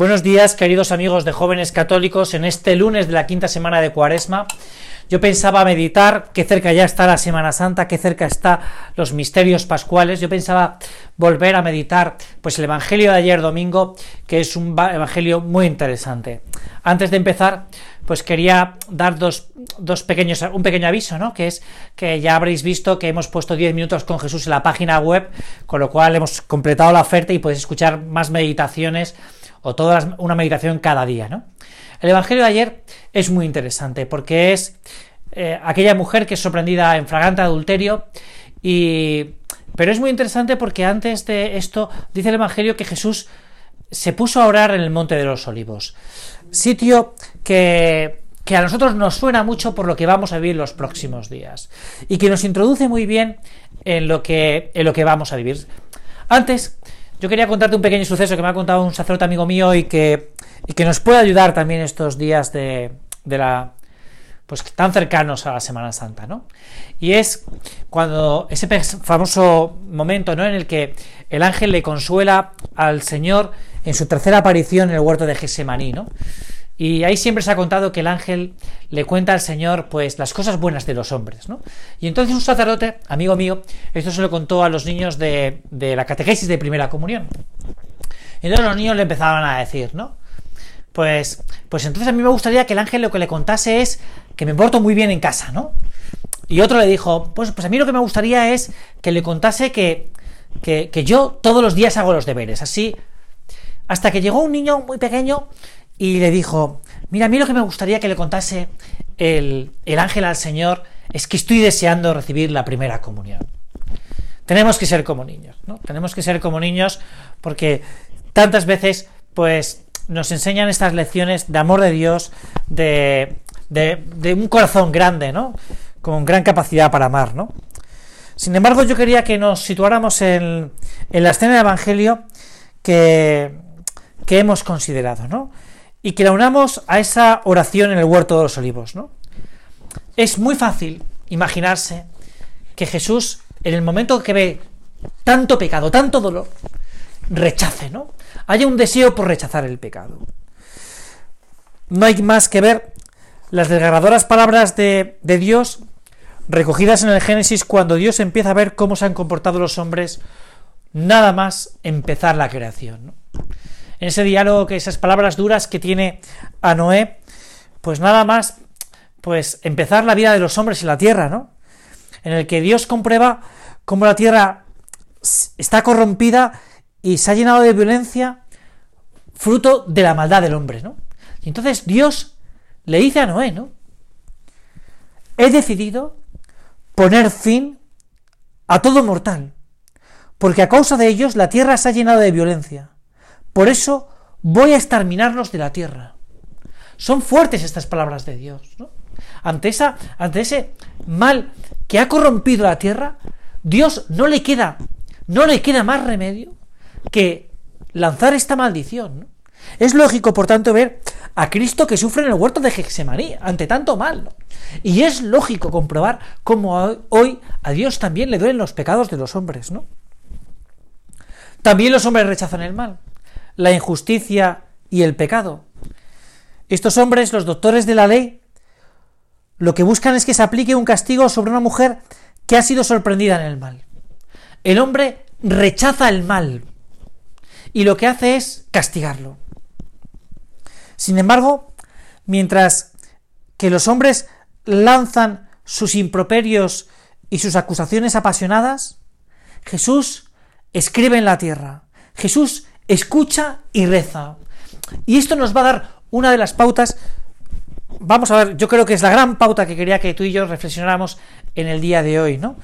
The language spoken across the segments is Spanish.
Buenos días, queridos amigos de jóvenes católicos. En este lunes de la quinta semana de Cuaresma, yo pensaba meditar qué cerca ya está la Semana Santa, qué cerca está los misterios pascuales. Yo pensaba volver a meditar, pues el Evangelio de ayer domingo, que es un evangelio muy interesante. Antes de empezar, pues quería dar dos, dos, pequeños, un pequeño aviso, ¿no? Que es que ya habréis visto que hemos puesto 10 minutos con Jesús en la página web, con lo cual hemos completado la oferta y podéis escuchar más meditaciones o toda una meditación cada día, ¿no? El Evangelio de ayer es muy interesante porque es eh, aquella mujer que es sorprendida en fragante adulterio y... Pero es muy interesante porque antes de esto dice el Evangelio que Jesús se puso a orar en el Monte de los Olivos, sitio que, que a nosotros nos suena mucho por lo que vamos a vivir los próximos días y que nos introduce muy bien en lo que, en lo que vamos a vivir. Antes, yo quería contarte un pequeño suceso que me ha contado un sacerdote amigo mío y que, y que nos puede ayudar también estos días de, de la pues tan cercanos a la Semana Santa, ¿no? Y es cuando ese famoso momento, ¿no? En el que el ángel le consuela al Señor en su tercera aparición en el huerto de Gesemaní, ¿no? Y ahí siempre se ha contado que el ángel le cuenta al Señor, pues, las cosas buenas de los hombres, ¿no? Y entonces un sacerdote, amigo mío, esto se lo contó a los niños de, la catequesis de primera comunión. Y entonces los niños le empezaban a decir, ¿no? Pues, pues entonces a mí me gustaría que el ángel lo que le contase es que me porto muy bien en casa, ¿no? Y otro le dijo, pues, pues a mí lo que me gustaría es que le contase que, que, que yo todos los días hago los deberes, así, hasta que llegó un niño muy pequeño y le dijo, mira, a mí lo que me gustaría que le contase el, ángel al Señor es que estoy deseando recibir la primera comunión. Tenemos que ser como niños, ¿no? Tenemos que ser como niños porque tantas veces, pues, nos enseñan estas lecciones de amor de Dios, de, de, un corazón grande, ¿no? Con gran capacidad para amar, ¿no? Sin embargo, yo quería que nos situáramos en, en la escena del Evangelio que, que hemos considerado, ¿no? Y que la unamos a esa oración en el huerto de los olivos. ¿no? Es muy fácil imaginarse que Jesús, en el momento que ve tanto pecado, tanto dolor, rechace, ¿no? Haya un deseo por rechazar el pecado. No hay más que ver las desgarradoras palabras de, de Dios recogidas en el Génesis cuando Dios empieza a ver cómo se han comportado los hombres nada más empezar la creación. ¿no? En ese diálogo, que esas palabras duras que tiene a Noé, pues nada más, pues empezar la vida de los hombres en la tierra, ¿no? En el que Dios comprueba cómo la tierra está corrompida y se ha llenado de violencia fruto de la maldad del hombre, ¿no? Y entonces Dios le dice a Noé, ¿no? He decidido poner fin a todo mortal, porque a causa de ellos la tierra se ha llenado de violencia. Por eso voy a exterminarlos de la tierra. Son fuertes estas palabras de Dios. Ante, esa, ante ese mal que ha corrompido la tierra, Dios no le queda, no le queda más remedio que lanzar esta maldición. Es lógico, por tanto, ver a Cristo que sufre en el huerto de Gexemaní ante tanto mal. Y es lógico comprobar cómo hoy a Dios también le duelen los pecados de los hombres, ¿no? También los hombres rechazan el mal la injusticia y el pecado. Estos hombres, los doctores de la ley, lo que buscan es que se aplique un castigo sobre una mujer que ha sido sorprendida en el mal. El hombre rechaza el mal y lo que hace es castigarlo. Sin embargo, mientras que los hombres lanzan sus improperios y sus acusaciones apasionadas, Jesús escribe en la tierra. Jesús escucha y reza. Y esto nos va a dar una de las pautas, vamos a ver, yo creo que es la gran pauta que quería que tú y yo reflexionáramos en el día de hoy, ¿no?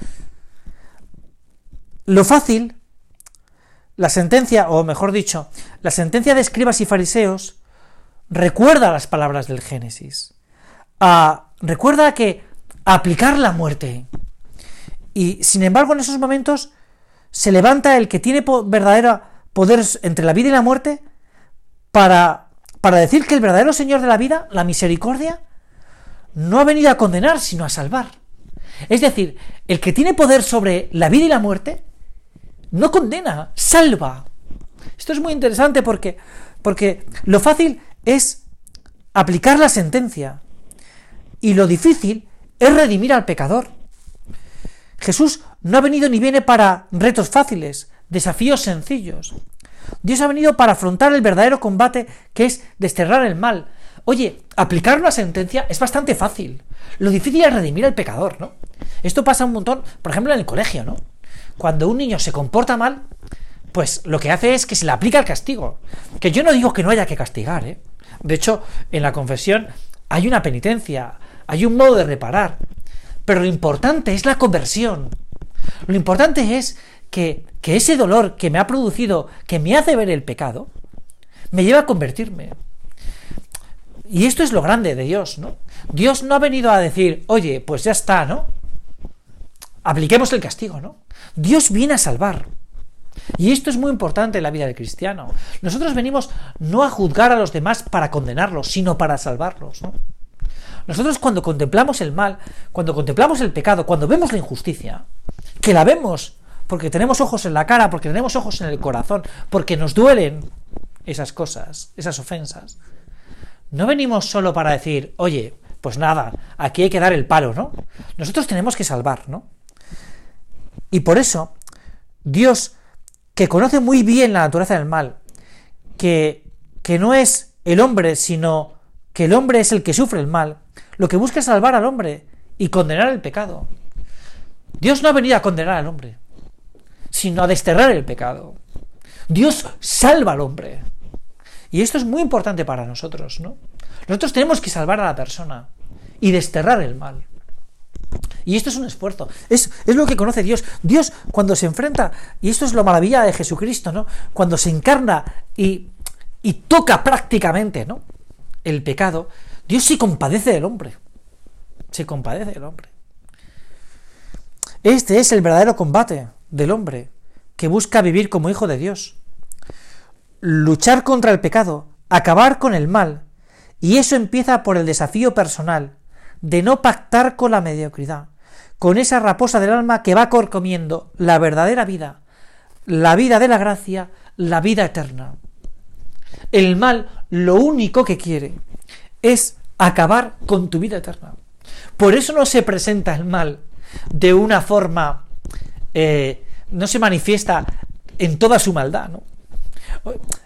Lo fácil, la sentencia, o mejor dicho, la sentencia de escribas y fariseos, recuerda las palabras del Génesis. Ah, recuerda que aplicar la muerte. Y sin embargo, en esos momentos se levanta el que tiene verdadera poder entre la vida y la muerte para, para decir que el verdadero Señor de la vida, la misericordia, no ha venido a condenar, sino a salvar. Es decir, el que tiene poder sobre la vida y la muerte, no condena, salva. Esto es muy interesante porque, Porque lo fácil es aplicar la sentencia y lo difícil es redimir al pecador. Jesús no ha venido ni viene para retos fáciles, desafíos sencillos. Dios ha venido para afrontar el verdadero combate que es desterrar el mal. Oye, aplicar una sentencia es bastante fácil. Lo difícil es redimir al pecador, ¿no? Esto pasa un montón, por ejemplo, en el colegio, ¿no? Cuando un niño se comporta mal, pues lo que hace es que se le aplica el castigo. Que yo no digo que no haya que castigar, ¿eh? De hecho, en la confesión hay una penitencia, hay un modo de reparar. Pero lo importante es la conversión. Lo importante es que, ese dolor que me ha producido, que me hace ver el pecado, me lleva a convertirme. Y esto es lo grande de Dios, ¿no? Dios no ha venido a decir, oye, pues ya está, ¿no? Apliquemos el castigo, ¿no? Dios viene a salvar. Y esto es muy importante en la vida del cristiano. Nosotros venimos no a juzgar a los demás para condenarlos, sino para salvarlos, ¿no? Nosotros cuando contemplamos el mal, cuando contemplamos el pecado, cuando vemos la injusticia, que la vemos porque tenemos ojos en la cara, porque tenemos ojos en el corazón, porque nos duelen esas cosas, esas ofensas, no venimos solo para decir, oye, pues nada, aquí hay que dar el palo, ¿no? Nosotros tenemos que salvar, ¿no? Y por eso, Dios, que conoce muy bien la naturaleza del mal, que, que no es el hombre, sino que el hombre es el que sufre el mal, lo que busca es salvar al hombre y condenar el pecado. Dios no ha venido a condenar al hombre, sino a desterrar el pecado. Dios salva al hombre. Y esto es muy importante para nosotros, ¿no? Nosotros tenemos que salvar a la persona y desterrar el mal. Y esto es un esfuerzo. Es, es, lo que conoce Dios. Dios, cuando se enfrenta, y esto es lo maravilla de Jesucristo, ¿no? Cuando se encarna y, y toca prácticamente, ¿no? El pecado, Dios se compadece del hombre. Se compadece del hombre. Este es el verdadero combate del hombre, que busca vivir como hijo de Dios luchar contra el pecado, acabar con el mal, y eso empieza por el desafío personal de no pactar con la mediocridad, con esa raposa del alma que va corcomiendo la verdadera vida, la vida de la gracia, la vida eterna. El mal lo único que quiere es acabar con tu vida eterna. Por eso no se presenta el mal de una forma, eh, no se manifiesta en toda su maldad, ¿no?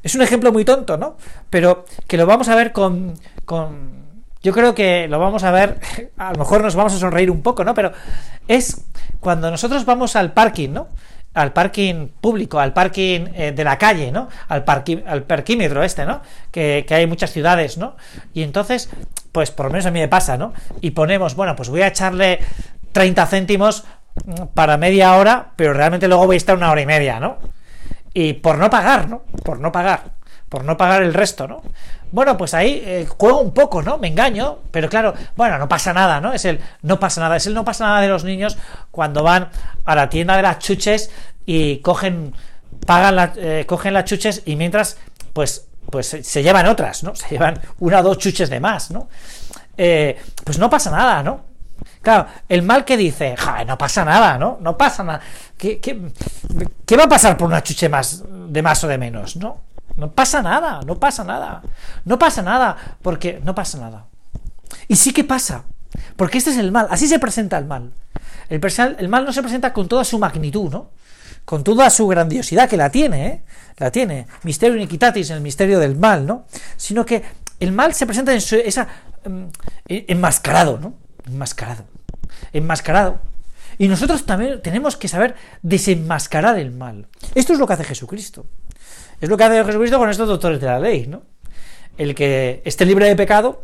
Es un ejemplo muy tonto, ¿no? Pero que lo vamos a ver con, con yo creo que lo vamos a ver, a lo mejor nos vamos a sonreír un poco, ¿no? Pero es cuando nosotros vamos al parking, ¿no? Al parking público, al parking eh, de la calle, ¿no? Al, al parquímetro este, ¿no? Que, que, hay muchas ciudades, ¿no? Y entonces, pues por lo menos a mí me pasa, ¿no? Y ponemos, bueno, pues voy a echarle 30 céntimos para media hora, pero realmente luego voy a estar una hora y media, ¿no? y por no pagar, ¿no? Por no pagar, por no pagar el resto, ¿no? Bueno, pues ahí eh, juego un poco, ¿no? Me engaño, pero claro, bueno, no pasa nada, ¿no? Es el no pasa nada, es el no pasa nada de los niños cuando van a la tienda de las chuches y cogen, pagan la, eh, cogen las chuches y mientras, pues, pues se llevan otras, ¿no? Se llevan una o dos chuches de más, ¿no? Eh, pues no pasa nada, ¿no? Claro, el mal que dice, ja, no pasa nada, ¿no? No pasa nada. ¿Qué, qué, va a pasar por una chuche más de más o de menos? No, no pasa nada, no pasa nada. No pasa nada, porque no pasa nada. Y sí que pasa, porque este es el mal, así se presenta el mal. El, el mal no se presenta con toda su magnitud, ¿no? Con toda su grandiosidad, que la tiene, ¿eh? La tiene. Misterio iniquitatis, el misterio del mal, ¿no? Sino que el mal se presenta en su, esa mm, enmascarado, ¿no? Enmascarado. Enmascarado. Y nosotros también tenemos que saber desenmascarar el mal. Esto es lo que hace Jesucristo. Es lo que hace Jesucristo con estos doctores de la ley, ¿no? El que esté libre de pecado,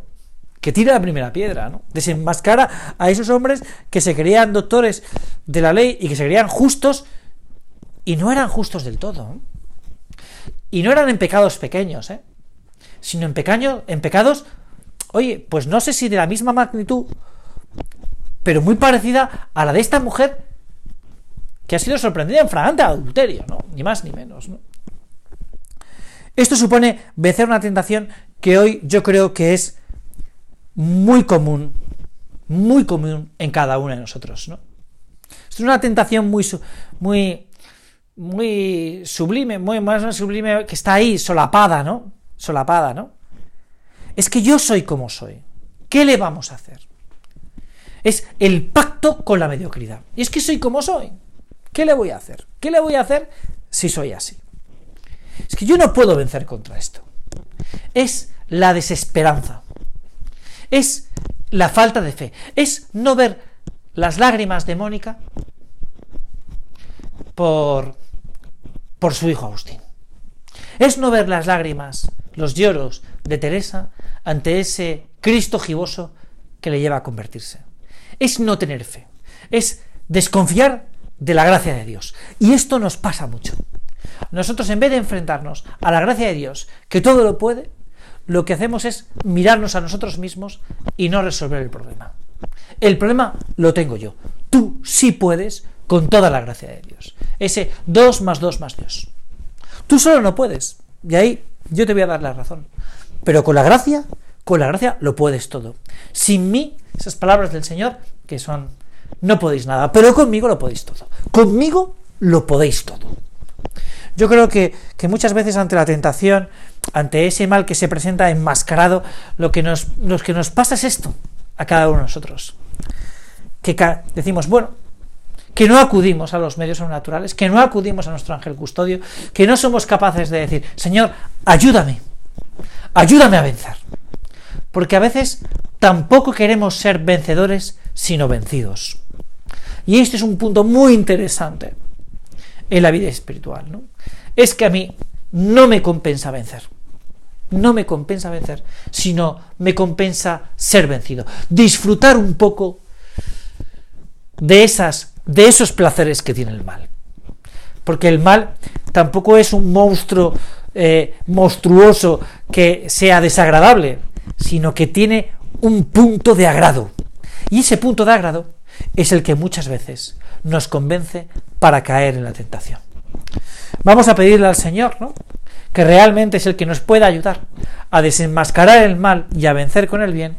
que tire la primera piedra, ¿no? Desenmascara a esos hombres que se creían doctores de la ley y que se creían justos y no eran justos del todo. Y no eran en pecados pequeños, ¿eh? Sino en, en pecados, oye, pues no sé si de la misma magnitud pero muy parecida a la de esta mujer que ha sido sorprendida en fragante adulterio, ¿no? Ni más ni menos, ¿no? Esto supone vencer una tentación que hoy yo creo que es muy común, muy común en cada uno de nosotros, ¿no? Es una tentación muy, muy, muy sublime, muy más sublime, que está ahí, solapada, ¿no? solapada, ¿no? Es que yo soy como soy. ¿Qué le vamos a hacer? Es el pacto con la mediocridad. Y es que soy como soy. ¿Qué le voy a hacer? ¿Qué le voy a hacer si soy así? Es que yo no puedo vencer contra esto. Es la desesperanza. Es la falta de fe. Es no ver las lágrimas de Mónica por, por su hijo Agustín. Es no ver las lágrimas, los lloros de Teresa ante ese Cristo giboso que le lleva a convertirse. Es no tener fe. Es desconfiar de la gracia de Dios. Y esto nos pasa mucho. Nosotros en vez de enfrentarnos a la gracia de Dios, que todo lo puede, lo que hacemos es mirarnos a nosotros mismos y no resolver el problema. El problema lo tengo yo. Tú sí puedes con toda la gracia de Dios. Ese 2 más 2 más Dios. Tú solo no puedes. Y ahí yo te voy a dar la razón. Pero con la gracia, con la gracia lo puedes todo. Sin mí, esas palabras del Señor, que son, no podéis nada, pero conmigo lo podéis todo. Conmigo lo podéis todo. Yo creo que, muchas veces ante la tentación, ante ese mal que se presenta enmascarado, lo que nos, lo que nos pasa es esto a cada uno de nosotros. Que decimos, bueno, que no acudimos a los medios sobrenaturales, que no acudimos a nuestro ángel custodio, que no somos capaces de decir, Señor, ayúdame, ayúdame a vencer. Porque a veces tampoco queremos ser vencedores, sino vencidos. Y este es un punto muy interesante en la vida espiritual. ¿no? Es que a mí no me compensa vencer. No me compensa vencer, sino me compensa ser vencido. Disfrutar un poco de, esas, de esos placeres que tiene el mal. Porque el mal tampoco es un monstruo eh, monstruoso que sea desagradable, sino que tiene un punto de agrado. Y ese punto de agrado es el que muchas veces nos convence para caer en la tentación. Vamos a pedirle al Señor, ¿no? que realmente es el que nos pueda ayudar a desenmascarar el mal y a vencer con el bien,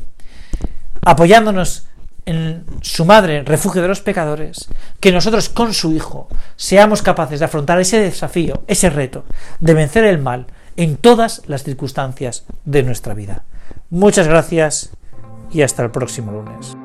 apoyándonos en su madre, refugio de los pecadores, que nosotros con su Hijo seamos capaces de afrontar ese desafío, ese reto, de vencer el mal en todas las circunstancias de nuestra vida. Muchas gracias y hasta el próximo lunes.